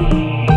You.